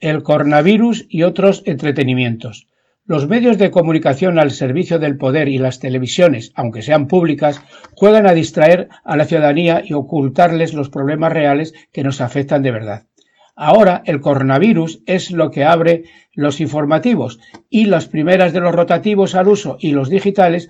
el coronavirus y otros entretenimientos. Los medios de comunicación al servicio del poder y las televisiones, aunque sean públicas, juegan a distraer a la ciudadanía y ocultarles los problemas reales que nos afectan de verdad. Ahora el coronavirus es lo que abre los informativos y las primeras de los rotativos al uso y los digitales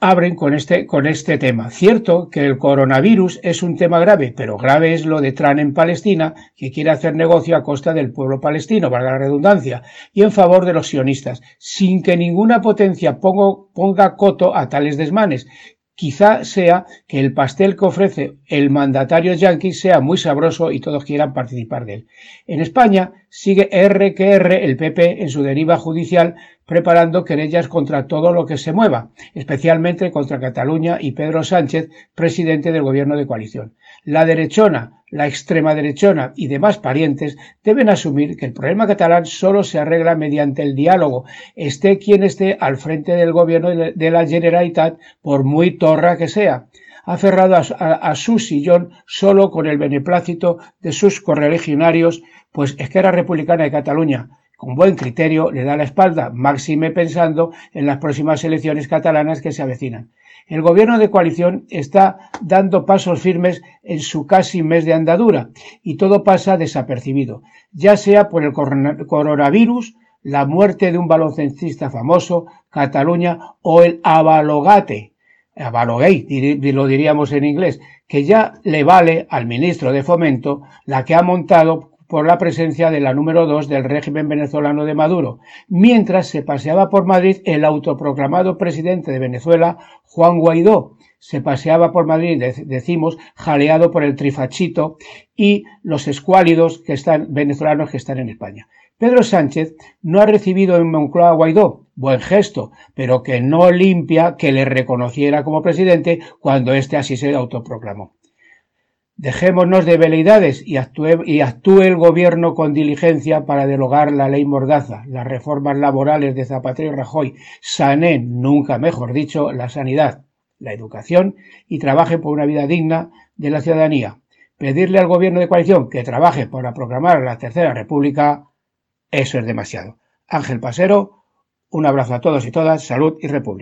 abren con este, con este tema. Cierto que el coronavirus es un tema grave, pero grave es lo de Trump en Palestina, que quiere hacer negocio a costa del pueblo palestino, valga la redundancia, y en favor de los sionistas, sin que ninguna potencia ponga coto a tales desmanes, Quizá sea que el pastel que ofrece el mandatario yanqui sea muy sabroso y todos quieran participar de él. En España sigue R que R el PP en su deriva judicial preparando querellas contra todo lo que se mueva, especialmente contra Cataluña y Pedro Sánchez, presidente del gobierno de coalición. La derechona, la extrema derechona y demás parientes deben asumir que el problema catalán solo se arregla mediante el diálogo, esté quien esté al frente del gobierno de la Generalitat, por muy torra que sea aferrado a, a, su sillón solo con el beneplácito de sus correligionarios, pues es que era republicana de Cataluña, con buen criterio le da la espalda, máxime pensando en las próximas elecciones catalanas que se avecinan. El gobierno de coalición está dando pasos firmes en su casi mes de andadura y todo pasa desapercibido, ya sea por el coronavirus, la muerte de un baloncestista famoso, Cataluña o el avalogate, avalogate, lo diríamos en inglés, que ya le vale al ministro de Fomento la que ha montado por la presencia de la número dos del régimen venezolano de Maduro, mientras se paseaba por Madrid el autoproclamado presidente de Venezuela, Juan Guaidó. Se paseaba por Madrid, decimos, jaleado por el trifachito y los escuálidos que están, venezolanos que están en España. Pedro Sánchez no ha recibido en Moncloa a Guaidó, buen gesto, pero que no limpia que le reconociera como presidente cuando éste así se autoproclamó. Dejémonos de veleidades y actúe, el gobierno con diligencia para derogar la ley Mordaza, las reformas laborales de Zapatero y Rajoy, sané, nunca mejor dicho, la sanidad, la educación y trabaje por una vida digna de la ciudadanía. Pedirle al gobierno de coalición que trabaje para proclamar la Tercera República, eso es demasiado. Ángel Pasero, un abrazo a todos y todas, salud y república.